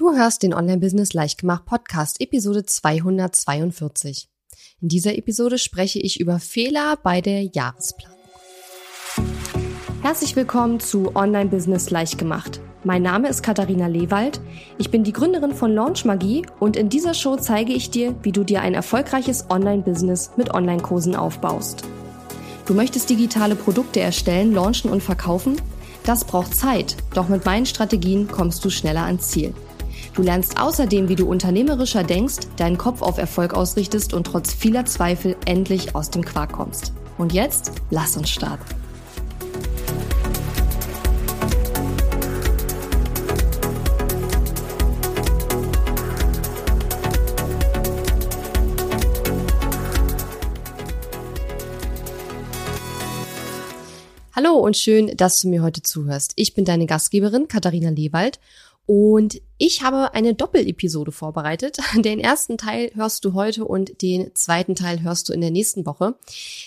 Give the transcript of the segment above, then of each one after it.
Du hörst den Online-Business Leichtgemacht Podcast, Episode 242. In dieser Episode spreche ich über Fehler bei der Jahresplanung. Herzlich willkommen zu Online-Business Leichtgemacht. Mein Name ist Katharina Lewald. Ich bin die Gründerin von Launch Magie und in dieser Show zeige ich dir, wie du dir ein erfolgreiches Online-Business mit Online-Kursen aufbaust. Du möchtest digitale Produkte erstellen, launchen und verkaufen? Das braucht Zeit, doch mit meinen Strategien kommst du schneller ans Ziel. Du lernst außerdem, wie du unternehmerischer denkst, deinen Kopf auf Erfolg ausrichtest und trotz vieler Zweifel endlich aus dem Quark kommst. Und jetzt, lass uns starten. Hallo und schön, dass du mir heute zuhörst. Ich bin deine Gastgeberin Katharina Lewald und ich habe eine Doppelepisode vorbereitet. Den ersten Teil hörst du heute und den zweiten Teil hörst du in der nächsten Woche.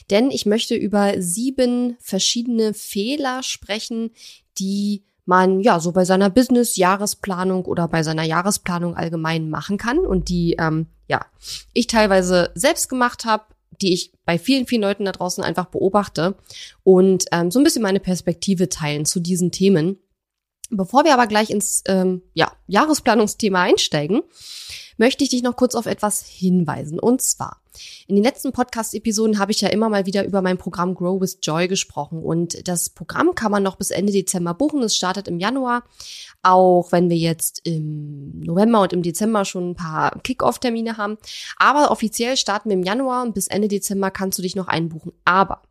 Denn ich möchte über sieben verschiedene Fehler sprechen, die man ja so bei seiner Business-Jahresplanung oder bei seiner Jahresplanung allgemein machen kann und die ähm, ja ich teilweise selbst gemacht habe, die ich bei vielen, vielen Leuten da draußen einfach beobachte und ähm, so ein bisschen meine Perspektive teilen zu diesen Themen. Bevor wir aber gleich ins ähm, ja, Jahresplanungsthema einsteigen, möchte ich dich noch kurz auf etwas hinweisen. Und zwar, in den letzten Podcast-Episoden habe ich ja immer mal wieder über mein Programm Grow with Joy gesprochen. Und das Programm kann man noch bis Ende Dezember buchen. Es startet im Januar. Auch wenn wir jetzt im November und im Dezember schon ein paar Kick-Off-Termine haben. Aber offiziell starten wir im Januar und bis Ende Dezember kannst du dich noch einbuchen. Aber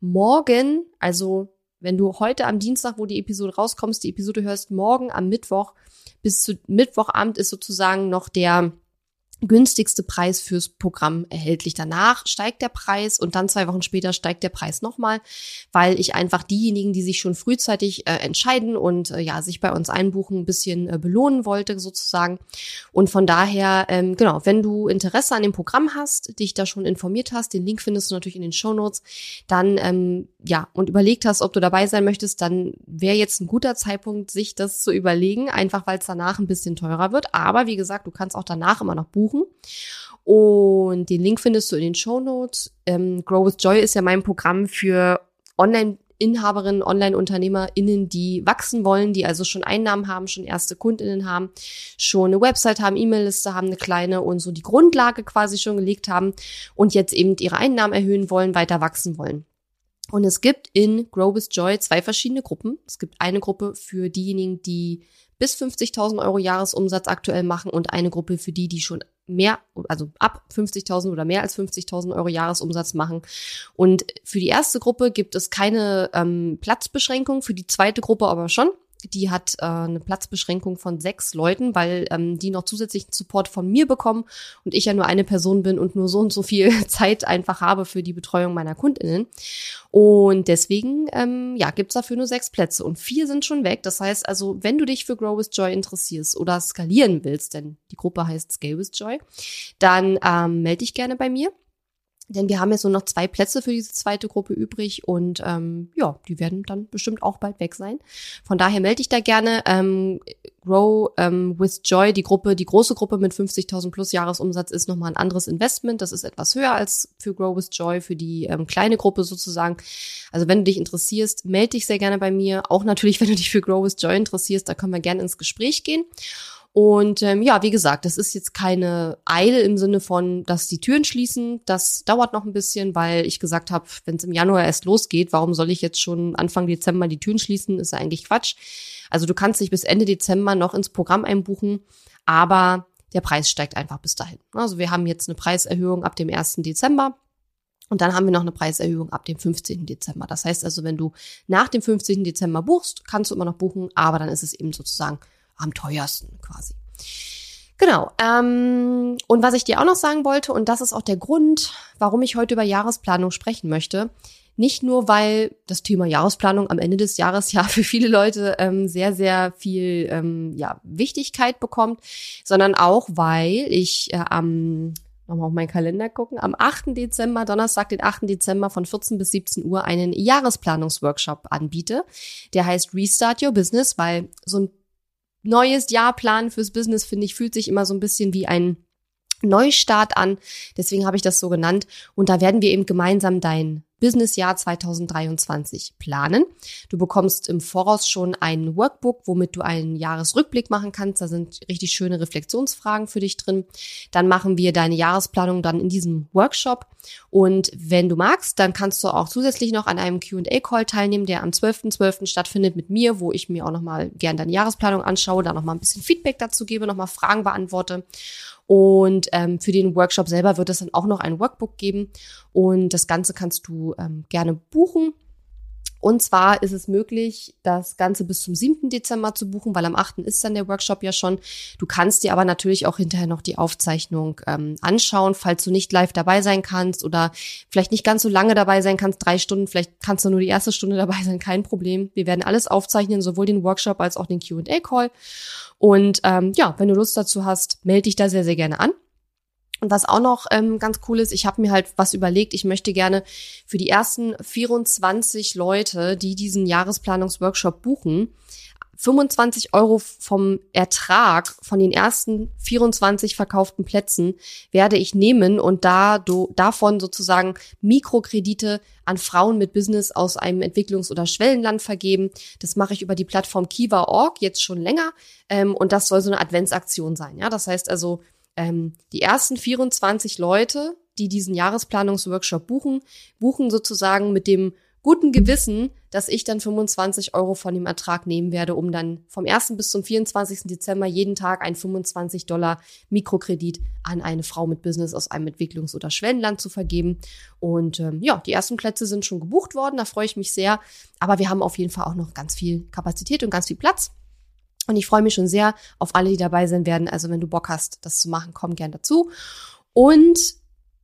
morgen, also wenn du heute am Dienstag, wo die Episode rauskommst, die Episode hörst, morgen am Mittwoch bis zu Mittwochabend ist sozusagen noch der günstigste Preis fürs Programm erhältlich. Danach steigt der Preis und dann zwei Wochen später steigt der Preis nochmal, weil ich einfach diejenigen, die sich schon frühzeitig äh, entscheiden und äh, ja sich bei uns einbuchen, ein bisschen äh, belohnen wollte sozusagen. Und von daher, ähm, genau, wenn du Interesse an dem Programm hast, dich da schon informiert hast, den Link findest du natürlich in den Show Notes, dann ähm, ja und überlegt hast, ob du dabei sein möchtest, dann wäre jetzt ein guter Zeitpunkt, sich das zu überlegen, einfach weil es danach ein bisschen teurer wird. Aber wie gesagt, du kannst auch danach immer noch buchen buchen. Und den Link findest du in den Show Notes. Ähm, Grow with Joy ist ja mein Programm für Online- Inhaberinnen, Online-UnternehmerInnen, die wachsen wollen, die also schon Einnahmen haben, schon erste KundInnen haben, schon eine Website haben, E-Mail-Liste haben, eine kleine und so die Grundlage quasi schon gelegt haben und jetzt eben ihre Einnahmen erhöhen wollen, weiter wachsen wollen. Und es gibt in Grow with Joy zwei verschiedene Gruppen. Es gibt eine Gruppe für diejenigen, die bis 50.000 Euro Jahresumsatz aktuell machen und eine Gruppe für die, die schon mehr, also ab 50.000 oder mehr als 50.000 Euro Jahresumsatz machen. Und für die erste Gruppe gibt es keine ähm, Platzbeschränkung, für die zweite Gruppe aber schon die hat äh, eine Platzbeschränkung von sechs Leuten, weil ähm, die noch zusätzlichen Support von mir bekommen und ich ja nur eine Person bin und nur so und so viel Zeit einfach habe für die Betreuung meiner KundInnen. Und deswegen, ähm, ja, gibt's dafür nur sechs Plätze und vier sind schon weg. Das heißt also, wenn du dich für Grow with Joy interessierst oder skalieren willst, denn die Gruppe heißt Scale with Joy, dann ähm, melde dich gerne bei mir. Denn wir haben jetzt nur noch zwei Plätze für diese zweite Gruppe übrig und ähm, ja, die werden dann bestimmt auch bald weg sein. Von daher melde ich da gerne. Ähm, Grow ähm, with Joy, die Gruppe, die große Gruppe mit 50.000 plus Jahresumsatz ist nochmal ein anderes Investment. Das ist etwas höher als für Grow with Joy, für die ähm, kleine Gruppe sozusagen. Also wenn du dich interessierst, melde dich sehr gerne bei mir. Auch natürlich, wenn du dich für Grow with Joy interessierst, da können wir gerne ins Gespräch gehen. Und ähm, ja, wie gesagt, das ist jetzt keine Eile im Sinne von, dass die Türen schließen. Das dauert noch ein bisschen, weil ich gesagt habe, wenn es im Januar erst losgeht, warum soll ich jetzt schon Anfang Dezember die Türen schließen? Ist ja eigentlich Quatsch. Also du kannst dich bis Ende Dezember noch ins Programm einbuchen, aber der Preis steigt einfach bis dahin. Also wir haben jetzt eine Preiserhöhung ab dem 1. Dezember. Und dann haben wir noch eine Preiserhöhung ab dem 15. Dezember. Das heißt also, wenn du nach dem 15. Dezember buchst, kannst du immer noch buchen, aber dann ist es eben sozusagen am teuersten quasi. Genau. Ähm, und was ich dir auch noch sagen wollte, und das ist auch der Grund, warum ich heute über Jahresplanung sprechen möchte. Nicht nur, weil das Thema Jahresplanung am Ende des Jahres ja für viele Leute ähm, sehr, sehr viel ähm, ja, Wichtigkeit bekommt, sondern auch, weil ich äh, am nochmal auf meinen Kalender gucken, am 8. Dezember, Donnerstag, den 8. Dezember von 14 bis 17 Uhr einen Jahresplanungsworkshop anbiete. Der heißt Restart Your Business, weil so ein neues Jahr planen fürs Business, finde ich, fühlt sich immer so ein bisschen wie ein Neustart an. Deswegen habe ich das so genannt. Und da werden wir eben gemeinsam dein Businessjahr 2023 planen. Du bekommst im Voraus schon ein Workbook, womit du einen Jahresrückblick machen kannst. Da sind richtig schöne Reflexionsfragen für dich drin. Dann machen wir deine Jahresplanung dann in diesem Workshop. Und wenn du magst, dann kannst du auch zusätzlich noch an einem Q&A-Call teilnehmen, der am 12.12. .12. stattfindet mit mir, wo ich mir auch nochmal gern deine Jahresplanung anschaue, da nochmal ein bisschen Feedback dazu gebe, nochmal Fragen beantworte. Und ähm, für den Workshop selber wird es dann auch noch ein Workbook geben. Und das Ganze kannst du ähm, gerne buchen. Und zwar ist es möglich, das Ganze bis zum 7. Dezember zu buchen, weil am 8. ist dann der Workshop ja schon. Du kannst dir aber natürlich auch hinterher noch die Aufzeichnung ähm, anschauen, falls du nicht live dabei sein kannst oder vielleicht nicht ganz so lange dabei sein kannst, drei Stunden, vielleicht kannst du nur die erste Stunde dabei sein, kein Problem. Wir werden alles aufzeichnen, sowohl den Workshop als auch den QA-Call. Und ähm, ja, wenn du Lust dazu hast, melde dich da sehr, sehr gerne an. Und was auch noch ähm, ganz cool ist, ich habe mir halt was überlegt, ich möchte gerne für die ersten 24 Leute, die diesen Jahresplanungsworkshop buchen, 25 Euro vom Ertrag von den ersten 24 verkauften Plätzen werde ich nehmen und da do, davon sozusagen Mikrokredite an Frauen mit Business aus einem Entwicklungs- oder Schwellenland vergeben. Das mache ich über die Plattform Kiva.org jetzt schon länger ähm, und das soll so eine Adventsaktion sein. Ja, das heißt also ähm, die ersten 24 Leute, die diesen Jahresplanungsworkshop buchen, buchen sozusagen mit dem guten Gewissen, dass ich dann 25 Euro von dem Ertrag nehmen werde, um dann vom 1. bis zum 24. Dezember jeden Tag ein 25 Dollar Mikrokredit an eine Frau mit Business aus einem Entwicklungs- oder Schwellenland zu vergeben. Und ähm, ja, die ersten Plätze sind schon gebucht worden, da freue ich mich sehr. Aber wir haben auf jeden Fall auch noch ganz viel Kapazität und ganz viel Platz. Und ich freue mich schon sehr auf alle, die dabei sein werden. Also wenn du Bock hast, das zu machen, komm gern dazu. Und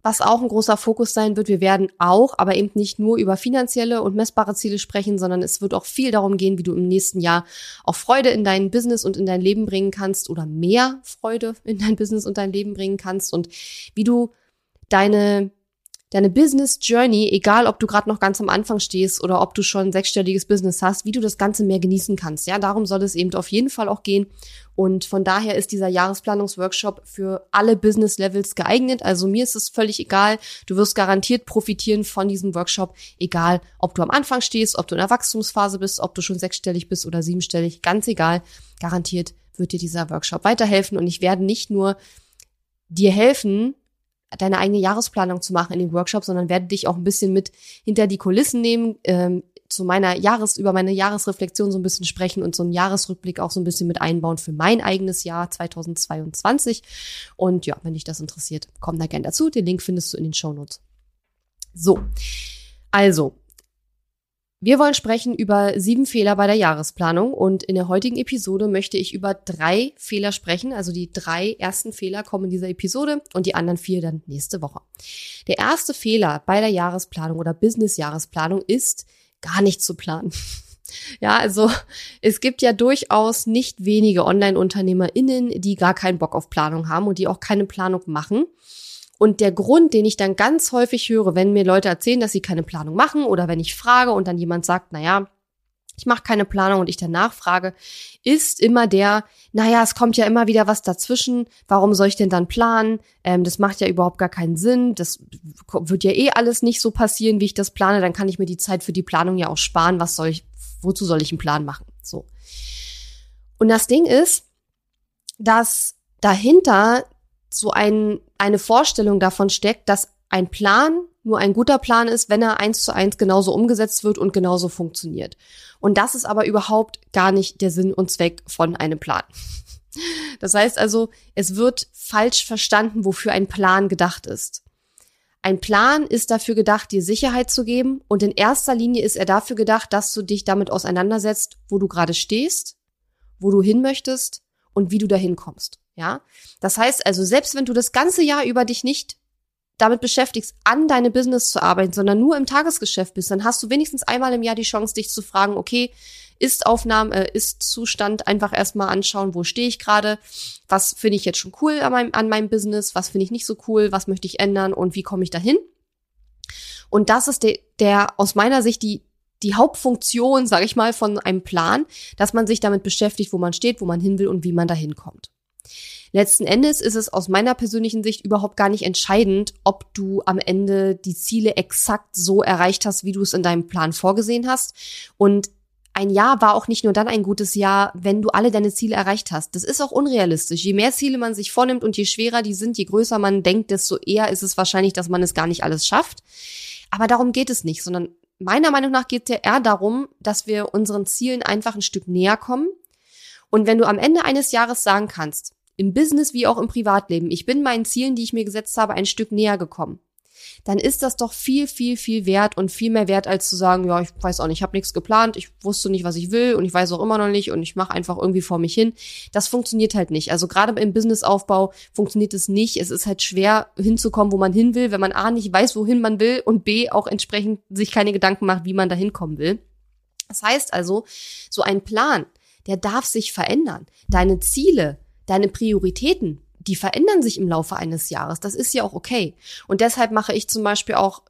was auch ein großer Fokus sein wird, wir werden auch, aber eben nicht nur über finanzielle und messbare Ziele sprechen, sondern es wird auch viel darum gehen, wie du im nächsten Jahr auch Freude in dein Business und in dein Leben bringen kannst oder mehr Freude in dein Business und dein Leben bringen kannst und wie du deine deine Business Journey, egal ob du gerade noch ganz am Anfang stehst oder ob du schon ein sechsstelliges Business hast, wie du das Ganze mehr genießen kannst. Ja, darum soll es eben auf jeden Fall auch gehen. Und von daher ist dieser Jahresplanungsworkshop für alle Business Levels geeignet. Also mir ist es völlig egal. Du wirst garantiert profitieren von diesem Workshop, egal ob du am Anfang stehst, ob du in der Wachstumsphase bist, ob du schon sechsstellig bist oder siebenstellig, ganz egal. Garantiert wird dir dieser Workshop weiterhelfen und ich werde nicht nur dir helfen, deine eigene Jahresplanung zu machen in dem Workshop, sondern werde dich auch ein bisschen mit hinter die Kulissen nehmen, ähm, zu meiner Jahres, über meine Jahresreflexion so ein bisschen sprechen und so einen Jahresrückblick auch so ein bisschen mit einbauen für mein eigenes Jahr 2022. Und ja, wenn dich das interessiert, komm da gern dazu. Den Link findest du in den Show Notes. So. Also, wir wollen sprechen über sieben Fehler bei der Jahresplanung und in der heutigen Episode möchte ich über drei Fehler sprechen. Also die drei ersten Fehler kommen in dieser Episode und die anderen vier dann nächste Woche. Der erste Fehler bei der Jahresplanung oder Business-Jahresplanung ist, gar nicht zu planen. Ja, also es gibt ja durchaus nicht wenige Online-UnternehmerInnen, die gar keinen Bock auf Planung haben und die auch keine Planung machen. Und der Grund, den ich dann ganz häufig höre, wenn mir Leute erzählen, dass sie keine Planung machen oder wenn ich frage und dann jemand sagt, na ja, ich mache keine Planung und ich dann nachfrage, ist immer der, naja, es kommt ja immer wieder was dazwischen, warum soll ich denn dann planen? Ähm, das macht ja überhaupt gar keinen Sinn, das wird ja eh alles nicht so passieren, wie ich das plane, dann kann ich mir die Zeit für die Planung ja auch sparen, was soll ich, wozu soll ich einen Plan machen? So. Und das Ding ist, dass dahinter so ein, eine Vorstellung davon steckt, dass ein Plan nur ein guter Plan ist, wenn er eins zu eins genauso umgesetzt wird und genauso funktioniert. Und das ist aber überhaupt gar nicht der Sinn und Zweck von einem Plan. Das heißt also, es wird falsch verstanden, wofür ein Plan gedacht ist. Ein Plan ist dafür gedacht, dir Sicherheit zu geben und in erster Linie ist er dafür gedacht, dass du dich damit auseinandersetzt, wo du gerade stehst, wo du hin möchtest und wie du dahin kommst. Ja, das heißt also, selbst wenn du das ganze Jahr über dich nicht damit beschäftigst, an deine Business zu arbeiten, sondern nur im Tagesgeschäft bist, dann hast du wenigstens einmal im Jahr die Chance, dich zu fragen, okay, ist Aufnahme, äh, ist Zustand, einfach erstmal anschauen, wo stehe ich gerade, was finde ich jetzt schon cool an meinem, an meinem Business, was finde ich nicht so cool, was möchte ich ändern? Und wie komme ich dahin. Und das ist der, der aus meiner Sicht die die Hauptfunktion, sage ich mal, von einem Plan, dass man sich damit beschäftigt, wo man steht, wo man hin will und wie man dahin kommt. Letzten Endes ist es aus meiner persönlichen Sicht überhaupt gar nicht entscheidend, ob du am Ende die Ziele exakt so erreicht hast, wie du es in deinem Plan vorgesehen hast. Und ein Jahr war auch nicht nur dann ein gutes Jahr, wenn du alle deine Ziele erreicht hast. Das ist auch unrealistisch. Je mehr Ziele man sich vornimmt und je schwerer die sind, je größer man denkt, desto eher ist es wahrscheinlich, dass man es gar nicht alles schafft. Aber darum geht es nicht, sondern meiner Meinung nach geht es ja eher darum, dass wir unseren Zielen einfach ein Stück näher kommen. Und wenn du am Ende eines Jahres sagen kannst, im Business wie auch im Privatleben, ich bin meinen Zielen, die ich mir gesetzt habe, ein Stück näher gekommen, dann ist das doch viel, viel, viel wert und viel mehr wert, als zu sagen, ja, ich weiß auch nicht, ich habe nichts geplant, ich wusste nicht, was ich will und ich weiß auch immer noch nicht und ich mache einfach irgendwie vor mich hin. Das funktioniert halt nicht. Also gerade im Businessaufbau funktioniert es nicht. Es ist halt schwer hinzukommen, wo man hin will, wenn man A nicht weiß, wohin man will und B auch entsprechend sich keine Gedanken macht, wie man da hinkommen will. Das heißt also, so ein Plan, der darf sich verändern. Deine Ziele, deine Prioritäten die verändern sich im Laufe eines Jahres. Das ist ja auch okay. Und deshalb mache ich zum Beispiel auch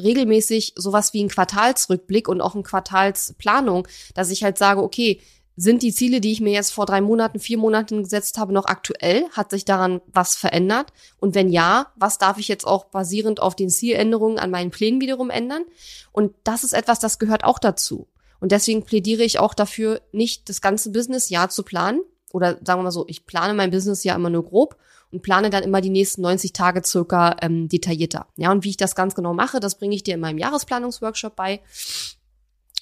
regelmäßig sowas wie einen Quartalsrückblick und auch eine Quartalsplanung, dass ich halt sage, okay, sind die Ziele, die ich mir jetzt vor drei Monaten, vier Monaten gesetzt habe, noch aktuell? Hat sich daran was verändert? Und wenn ja, was darf ich jetzt auch basierend auf den Zieländerungen an meinen Plänen wiederum ändern? Und das ist etwas, das gehört auch dazu. Und deswegen plädiere ich auch dafür, nicht das ganze Business-Jahr zu planen, oder sagen wir mal so, ich plane mein Business ja immer nur grob und plane dann immer die nächsten 90 Tage circa ähm, detaillierter. Ja, und wie ich das ganz genau mache, das bringe ich dir in meinem Jahresplanungsworkshop bei.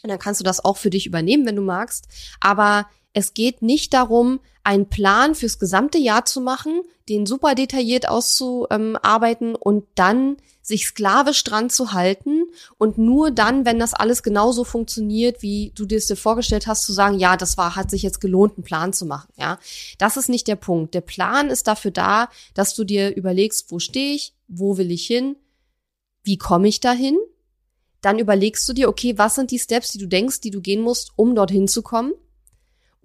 Und dann kannst du das auch für dich übernehmen, wenn du magst. Aber es geht nicht darum, einen Plan fürs gesamte Jahr zu machen, den super detailliert auszuarbeiten und dann sich sklavisch dran zu halten und nur dann, wenn das alles genauso funktioniert, wie du dir es dir vorgestellt hast, zu sagen, ja, das war, hat sich jetzt gelohnt, einen Plan zu machen, ja. Das ist nicht der Punkt. Der Plan ist dafür da, dass du dir überlegst, wo stehe ich, wo will ich hin, wie komme ich dahin? Dann überlegst du dir, okay, was sind die Steps, die du denkst, die du gehen musst, um dorthin zu kommen?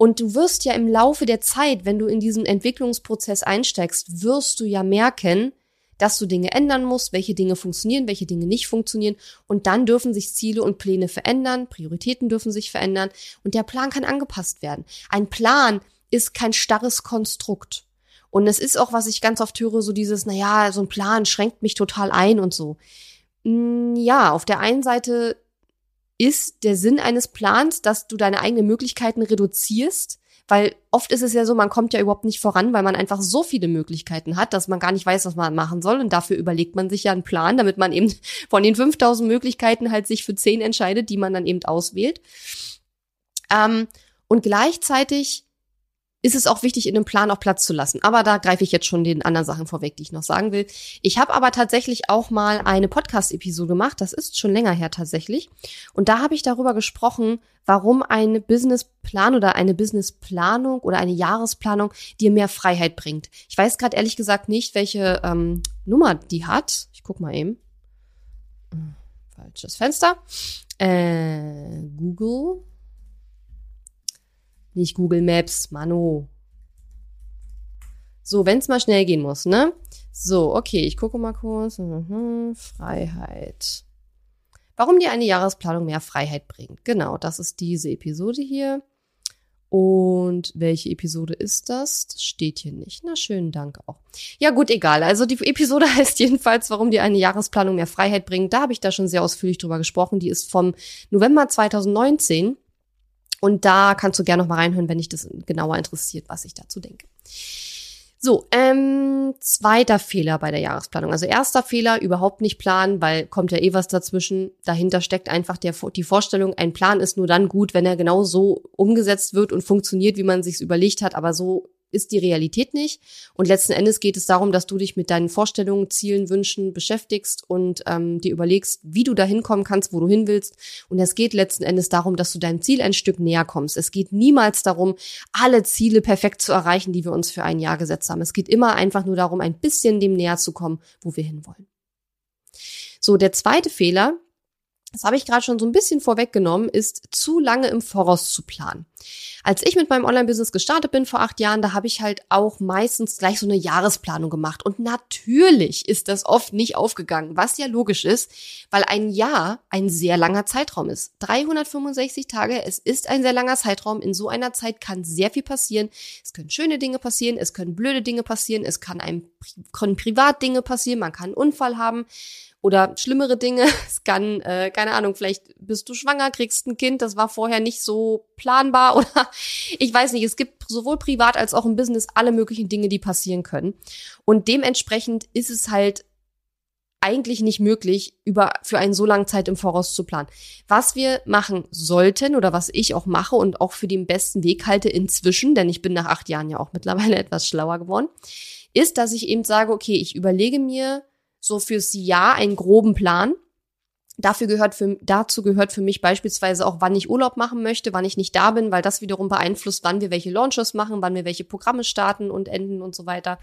Und du wirst ja im Laufe der Zeit, wenn du in diesen Entwicklungsprozess einsteigst, wirst du ja merken, dass du Dinge ändern musst, welche Dinge funktionieren, welche Dinge nicht funktionieren. Und dann dürfen sich Ziele und Pläne verändern, Prioritäten dürfen sich verändern und der Plan kann angepasst werden. Ein Plan ist kein starres Konstrukt. Und es ist auch, was ich ganz oft höre, so dieses, na ja, so ein Plan schränkt mich total ein und so. Hm, ja, auf der einen Seite ist der Sinn eines Plans, dass du deine eigenen Möglichkeiten reduzierst, weil oft ist es ja so, man kommt ja überhaupt nicht voran, weil man einfach so viele Möglichkeiten hat, dass man gar nicht weiß, was man machen soll und dafür überlegt man sich ja einen Plan, damit man eben von den 5000 Möglichkeiten halt sich für 10 entscheidet, die man dann eben auswählt. Ähm, und gleichzeitig ist es auch wichtig, in dem Plan auch Platz zu lassen. Aber da greife ich jetzt schon den anderen Sachen vorweg, die ich noch sagen will. Ich habe aber tatsächlich auch mal eine Podcast-Episode gemacht. Das ist schon länger her tatsächlich. Und da habe ich darüber gesprochen, warum ein Businessplan oder eine Businessplanung oder eine Jahresplanung dir mehr Freiheit bringt. Ich weiß gerade ehrlich gesagt nicht, welche ähm, Nummer die hat. Ich guck mal eben. Falsches Fenster. Äh, Google. Nicht Google Maps, Mano. So, wenn es mal schnell gehen muss, ne? So, okay, ich gucke mal kurz. Mhm, Freiheit. Warum dir eine Jahresplanung mehr Freiheit bringt. Genau, das ist diese Episode hier. Und welche Episode ist das? Das steht hier nicht. Na, schönen Dank auch. Ja, gut, egal. Also die Episode heißt jedenfalls, warum dir eine Jahresplanung mehr Freiheit bringt. Da habe ich da schon sehr ausführlich drüber gesprochen. Die ist vom November 2019. Und da kannst du gerne noch mal reinhören, wenn dich das genauer interessiert, was ich dazu denke. So, ähm, zweiter Fehler bei der Jahresplanung. Also erster Fehler, überhaupt nicht planen, weil kommt ja eh was dazwischen. Dahinter steckt einfach der, die Vorstellung, ein Plan ist nur dann gut, wenn er genau so umgesetzt wird und funktioniert, wie man sich's überlegt hat. Aber so ist die Realität nicht. Und letzten Endes geht es darum, dass du dich mit deinen Vorstellungen, Zielen, Wünschen beschäftigst und ähm, dir überlegst, wie du da hinkommen kannst, wo du hin willst. Und es geht letzten Endes darum, dass du deinem Ziel ein Stück näher kommst. Es geht niemals darum, alle Ziele perfekt zu erreichen, die wir uns für ein Jahr gesetzt haben. Es geht immer einfach nur darum, ein bisschen dem näher zu kommen, wo wir hinwollen. So, der zweite Fehler, das habe ich gerade schon so ein bisschen vorweggenommen, ist zu lange im Voraus zu planen. Als ich mit meinem Online-Business gestartet bin vor acht Jahren, da habe ich halt auch meistens gleich so eine Jahresplanung gemacht. Und natürlich ist das oft nicht aufgegangen, was ja logisch ist, weil ein Jahr ein sehr langer Zeitraum ist. 365 Tage, es ist ein sehr langer Zeitraum. In so einer Zeit kann sehr viel passieren. Es können schöne Dinge passieren, es können blöde Dinge passieren, es kann einem können Privatdinge passieren, man kann einen Unfall haben oder schlimmere Dinge. Es kann, äh, keine Ahnung, vielleicht bist du schwanger, kriegst ein Kind, das war vorher nicht so planbar oder ich weiß nicht, es gibt sowohl privat als auch im Business alle möglichen Dinge, die passieren können. Und dementsprechend ist es halt eigentlich nicht möglich, über für einen so langen Zeit im Voraus zu planen. Was wir machen sollten oder was ich auch mache und auch für den besten Weg halte inzwischen, denn ich bin nach acht Jahren ja auch mittlerweile etwas schlauer geworden, ist, dass ich eben sage, okay, ich überlege mir so fürs Jahr einen groben Plan. Dafür gehört für, dazu gehört für mich beispielsweise auch, wann ich Urlaub machen möchte, wann ich nicht da bin, weil das wiederum beeinflusst, wann wir welche Launches machen, wann wir welche Programme starten und enden und so weiter.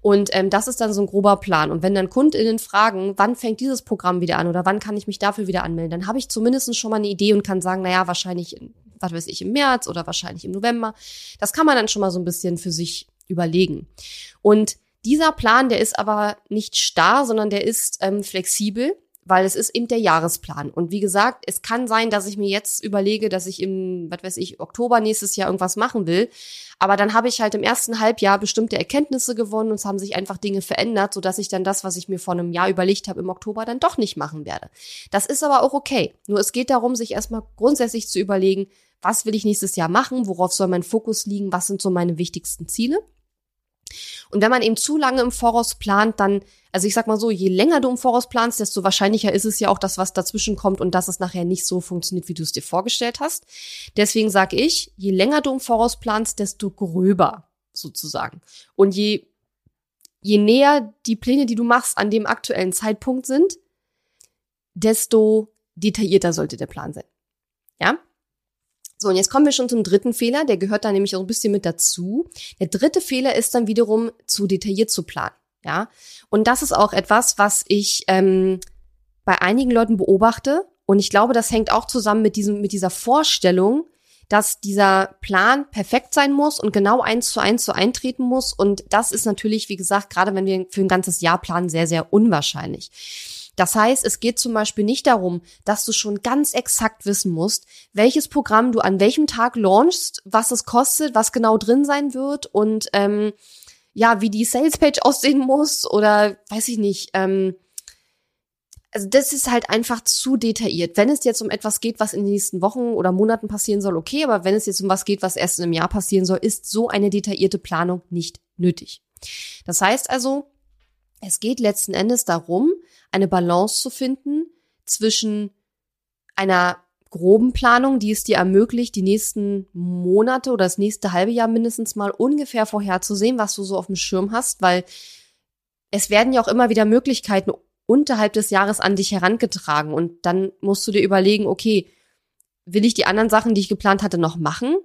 Und ähm, das ist dann so ein grober Plan. Und wenn dann KundInnen fragen, wann fängt dieses Programm wieder an oder wann kann ich mich dafür wieder anmelden, dann habe ich zumindest schon mal eine Idee und kann sagen, naja, wahrscheinlich, was weiß ich, im März oder wahrscheinlich im November. Das kann man dann schon mal so ein bisschen für sich überlegen. Und dieser Plan, der ist aber nicht starr, sondern der ist ähm, flexibel, weil es ist eben der Jahresplan. Und wie gesagt, es kann sein, dass ich mir jetzt überlege, dass ich im, was weiß ich, Oktober nächstes Jahr irgendwas machen will. Aber dann habe ich halt im ersten Halbjahr bestimmte Erkenntnisse gewonnen und es haben sich einfach Dinge verändert, sodass ich dann das, was ich mir vor einem Jahr überlegt habe, im Oktober dann doch nicht machen werde. Das ist aber auch okay. Nur es geht darum, sich erstmal grundsätzlich zu überlegen, was will ich nächstes Jahr machen, worauf soll mein Fokus liegen, was sind so meine wichtigsten Ziele. Und wenn man eben zu lange im Voraus plant, dann, also ich sag mal so, je länger du im Voraus planst, desto wahrscheinlicher ist es ja auch, dass was dazwischen kommt und dass es nachher nicht so funktioniert, wie du es dir vorgestellt hast. Deswegen sage ich, je länger du im Voraus planst, desto gröber sozusagen. Und je, je näher die Pläne, die du machst, an dem aktuellen Zeitpunkt sind, desto detaillierter sollte der Plan sein. Ja? So, und jetzt kommen wir schon zum dritten Fehler, der gehört da nämlich auch ein bisschen mit dazu. Der dritte Fehler ist dann wiederum zu detailliert zu planen. Ja, und das ist auch etwas, was ich ähm, bei einigen Leuten beobachte. Und ich glaube, das hängt auch zusammen mit diesem, mit dieser Vorstellung, dass dieser Plan perfekt sein muss und genau eins zu eins so eintreten muss. Und das ist natürlich, wie gesagt, gerade wenn wir für ein ganzes Jahr planen, sehr, sehr unwahrscheinlich. Das heißt, es geht zum Beispiel nicht darum, dass du schon ganz exakt wissen musst, welches Programm du an welchem Tag launchst, was es kostet, was genau drin sein wird und ähm, ja, wie die Salespage aussehen muss oder weiß ich nicht. Ähm, also das ist halt einfach zu detailliert. Wenn es jetzt um etwas geht, was in den nächsten Wochen oder Monaten passieren soll, okay, aber wenn es jetzt um was geht, was erst in einem Jahr passieren soll, ist so eine detaillierte Planung nicht nötig. Das heißt also, es geht letzten Endes darum, eine Balance zu finden zwischen einer groben Planung, die es dir ermöglicht, die nächsten Monate oder das nächste halbe Jahr mindestens mal ungefähr vorherzusehen, was du so auf dem Schirm hast, weil es werden ja auch immer wieder Möglichkeiten unterhalb des Jahres an dich herangetragen und dann musst du dir überlegen, okay, will ich die anderen Sachen, die ich geplant hatte, noch machen?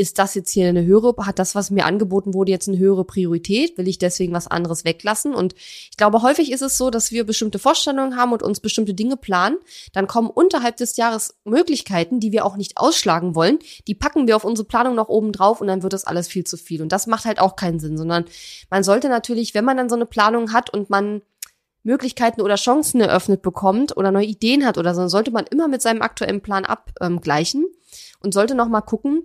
Ist das jetzt hier eine höhere, hat das, was mir angeboten wurde, jetzt eine höhere Priorität? Will ich deswegen was anderes weglassen? Und ich glaube, häufig ist es so, dass wir bestimmte Vorstellungen haben und uns bestimmte Dinge planen. Dann kommen unterhalb des Jahres Möglichkeiten, die wir auch nicht ausschlagen wollen. Die packen wir auf unsere Planung noch oben drauf und dann wird das alles viel zu viel. Und das macht halt auch keinen Sinn, sondern man sollte natürlich, wenn man dann so eine Planung hat und man Möglichkeiten oder Chancen eröffnet bekommt oder neue Ideen hat oder so, dann sollte man immer mit seinem aktuellen Plan abgleichen und sollte noch mal gucken,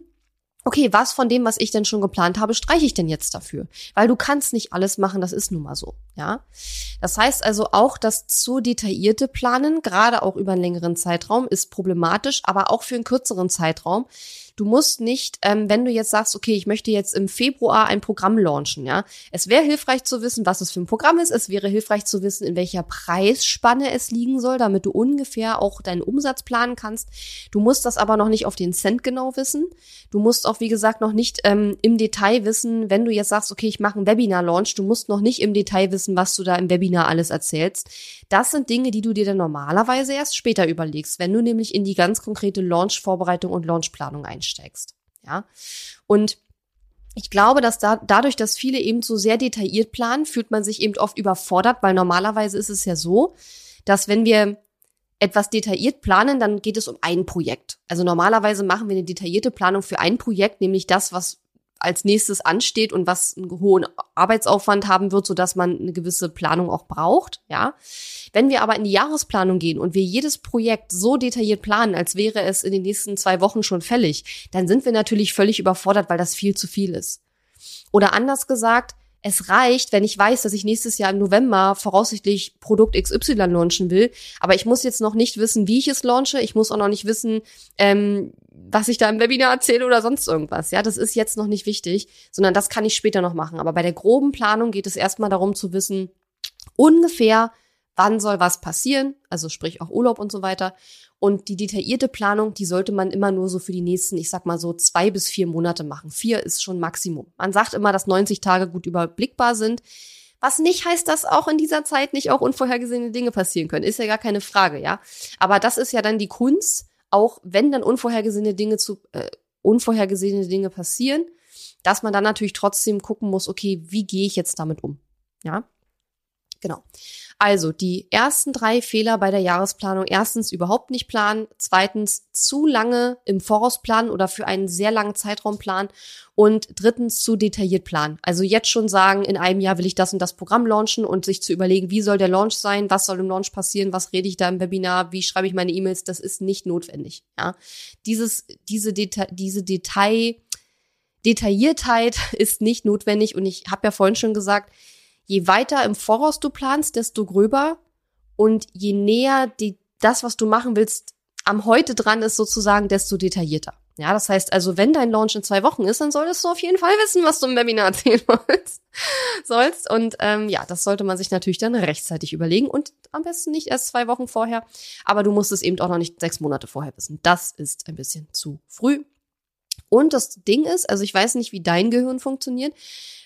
okay, was von dem, was ich denn schon geplant habe, streiche ich denn jetzt dafür? Weil du kannst nicht alles machen, das ist nun mal so, ja. Das heißt also auch, das zu detaillierte Planen, gerade auch über einen längeren Zeitraum, ist problematisch, aber auch für einen kürzeren Zeitraum Du musst nicht, ähm, wenn du jetzt sagst, okay, ich möchte jetzt im Februar ein Programm launchen, ja. Es wäre hilfreich zu wissen, was es für ein Programm ist. Es wäre hilfreich zu wissen, in welcher Preisspanne es liegen soll, damit du ungefähr auch deinen Umsatz planen kannst. Du musst das aber noch nicht auf den Cent genau wissen. Du musst auch, wie gesagt, noch nicht ähm, im Detail wissen, wenn du jetzt sagst, okay, ich mache einen Webinar-Launch, du musst noch nicht im Detail wissen, was du da im Webinar alles erzählst. Das sind Dinge, die du dir dann normalerweise erst später überlegst, wenn du nämlich in die ganz konkrete Launch-Vorbereitung und Launch-Planung einsteigst einsteckst. Ja. Und ich glaube, dass da, dadurch, dass viele eben so sehr detailliert planen, fühlt man sich eben oft überfordert, weil normalerweise ist es ja so, dass wenn wir etwas detailliert planen, dann geht es um ein Projekt. Also normalerweise machen wir eine detaillierte Planung für ein Projekt, nämlich das, was als nächstes ansteht und was einen hohen Arbeitsaufwand haben wird, so dass man eine gewisse Planung auch braucht, ja. Wenn wir aber in die Jahresplanung gehen und wir jedes Projekt so detailliert planen, als wäre es in den nächsten zwei Wochen schon fällig, dann sind wir natürlich völlig überfordert, weil das viel zu viel ist. Oder anders gesagt, es reicht, wenn ich weiß, dass ich nächstes Jahr im November voraussichtlich Produkt XY launchen will, aber ich muss jetzt noch nicht wissen, wie ich es launche. Ich muss auch noch nicht wissen, ähm, was ich da im Webinar erzähle oder sonst irgendwas. Ja, das ist jetzt noch nicht wichtig, sondern das kann ich später noch machen. Aber bei der groben Planung geht es erstmal darum zu wissen, ungefähr, wann soll was passieren, also sprich auch Urlaub und so weiter. Und die detaillierte Planung, die sollte man immer nur so für die nächsten, ich sag mal so zwei bis vier Monate machen. Vier ist schon Maximum. Man sagt immer, dass 90 Tage gut überblickbar sind. Was nicht heißt, dass auch in dieser Zeit nicht auch unvorhergesehene Dinge passieren können. Ist ja gar keine Frage, ja. Aber das ist ja dann die Kunst, auch wenn dann unvorhergesehene Dinge zu, äh, unvorhergesehene Dinge passieren, dass man dann natürlich trotzdem gucken muss, okay, wie gehe ich jetzt damit um? Ja. Genau. Also die ersten drei Fehler bei der Jahresplanung. Erstens überhaupt nicht planen. Zweitens zu lange im Voraus planen oder für einen sehr langen Zeitraum planen. Und drittens zu detailliert planen. Also jetzt schon sagen, in einem Jahr will ich das und das Programm launchen und sich zu überlegen, wie soll der Launch sein, was soll im Launch passieren, was rede ich da im Webinar, wie schreibe ich meine E-Mails, das ist nicht notwendig. Ja, dieses, diese, Deta diese Detail, Detailliertheit ist nicht notwendig und ich habe ja vorhin schon gesagt, je weiter im Voraus du planst, desto gröber und je näher die, das, was du machen willst, am heute dran ist sozusagen, desto detaillierter. Ja, das heißt also, wenn dein Launch in zwei Wochen ist, dann solltest du auf jeden Fall wissen, was du im Webinar erzählen sollst. sollst. Und ähm, ja, das sollte man sich natürlich dann rechtzeitig überlegen und am besten nicht erst zwei Wochen vorher. Aber du musst es eben auch noch nicht sechs Monate vorher wissen. Das ist ein bisschen zu früh. Und das Ding ist, also ich weiß nicht, wie dein Gehirn funktioniert.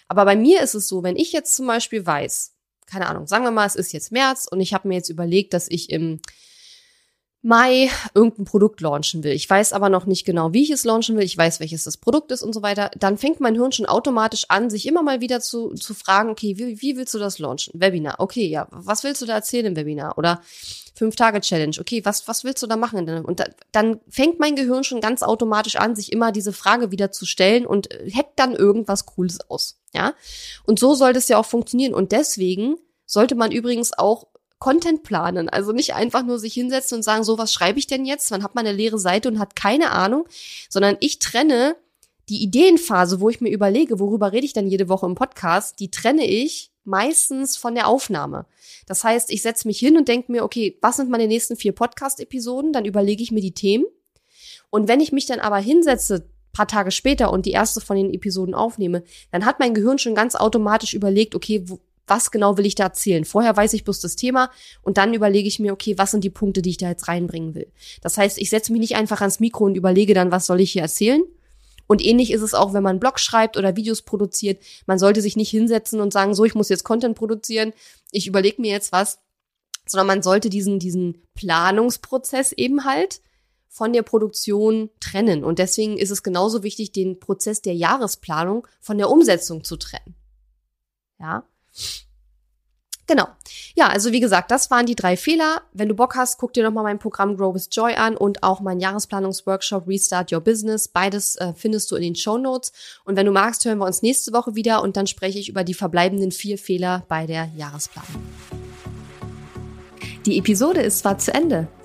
Aber bei mir ist es so, wenn ich jetzt zum Beispiel weiß, keine Ahnung, sagen wir mal, es ist jetzt März und ich habe mir jetzt überlegt, dass ich im Mai irgendein Produkt launchen will. Ich weiß aber noch nicht genau, wie ich es launchen will. Ich weiß, welches das Produkt ist und so weiter. Dann fängt mein Hirn schon automatisch an, sich immer mal wieder zu, zu fragen, okay, wie, wie willst du das launchen? Webinar. Okay, ja, was willst du da erzählen im Webinar? Oder Fünf-Tage-Challenge. Okay, was, was willst du da machen? Und da, dann fängt mein Gehirn schon ganz automatisch an, sich immer diese Frage wieder zu stellen und hackt dann irgendwas Cooles aus. Ja? Und so soll das ja auch funktionieren. Und deswegen sollte man übrigens auch Content planen. Also nicht einfach nur sich hinsetzen und sagen, so was schreibe ich denn jetzt? Man hat man eine leere Seite und hat keine Ahnung, sondern ich trenne die Ideenphase, wo ich mir überlege, worüber rede ich denn jede Woche im Podcast, die trenne ich meistens von der Aufnahme. Das heißt, ich setze mich hin und denke mir, okay, was sind meine nächsten vier Podcast-Episoden? Dann überlege ich mir die Themen. Und wenn ich mich dann aber hinsetze, paar Tage später und die erste von den Episoden aufnehme, dann hat mein Gehirn schon ganz automatisch überlegt, okay, wo, was genau will ich da erzählen? Vorher weiß ich bloß das Thema und dann überlege ich mir, okay, was sind die Punkte, die ich da jetzt reinbringen will? Das heißt, ich setze mich nicht einfach ans Mikro und überlege dann, was soll ich hier erzählen, und ähnlich ist es auch, wenn man einen Blog schreibt oder Videos produziert. Man sollte sich nicht hinsetzen und sagen, so, ich muss jetzt Content produzieren, ich überlege mir jetzt was, sondern man sollte diesen, diesen Planungsprozess eben halt von der Produktion trennen. Und deswegen ist es genauso wichtig, den Prozess der Jahresplanung von der Umsetzung zu trennen. Ja. Genau. Ja, also wie gesagt, das waren die drei Fehler. Wenn du Bock hast, guck dir nochmal mein Programm Grow with Joy an und auch mein Jahresplanungsworkshop Restart Your Business. Beides äh, findest du in den Show Notes. Und wenn du magst, hören wir uns nächste Woche wieder und dann spreche ich über die verbleibenden vier Fehler bei der Jahresplanung. Die Episode ist zwar zu Ende,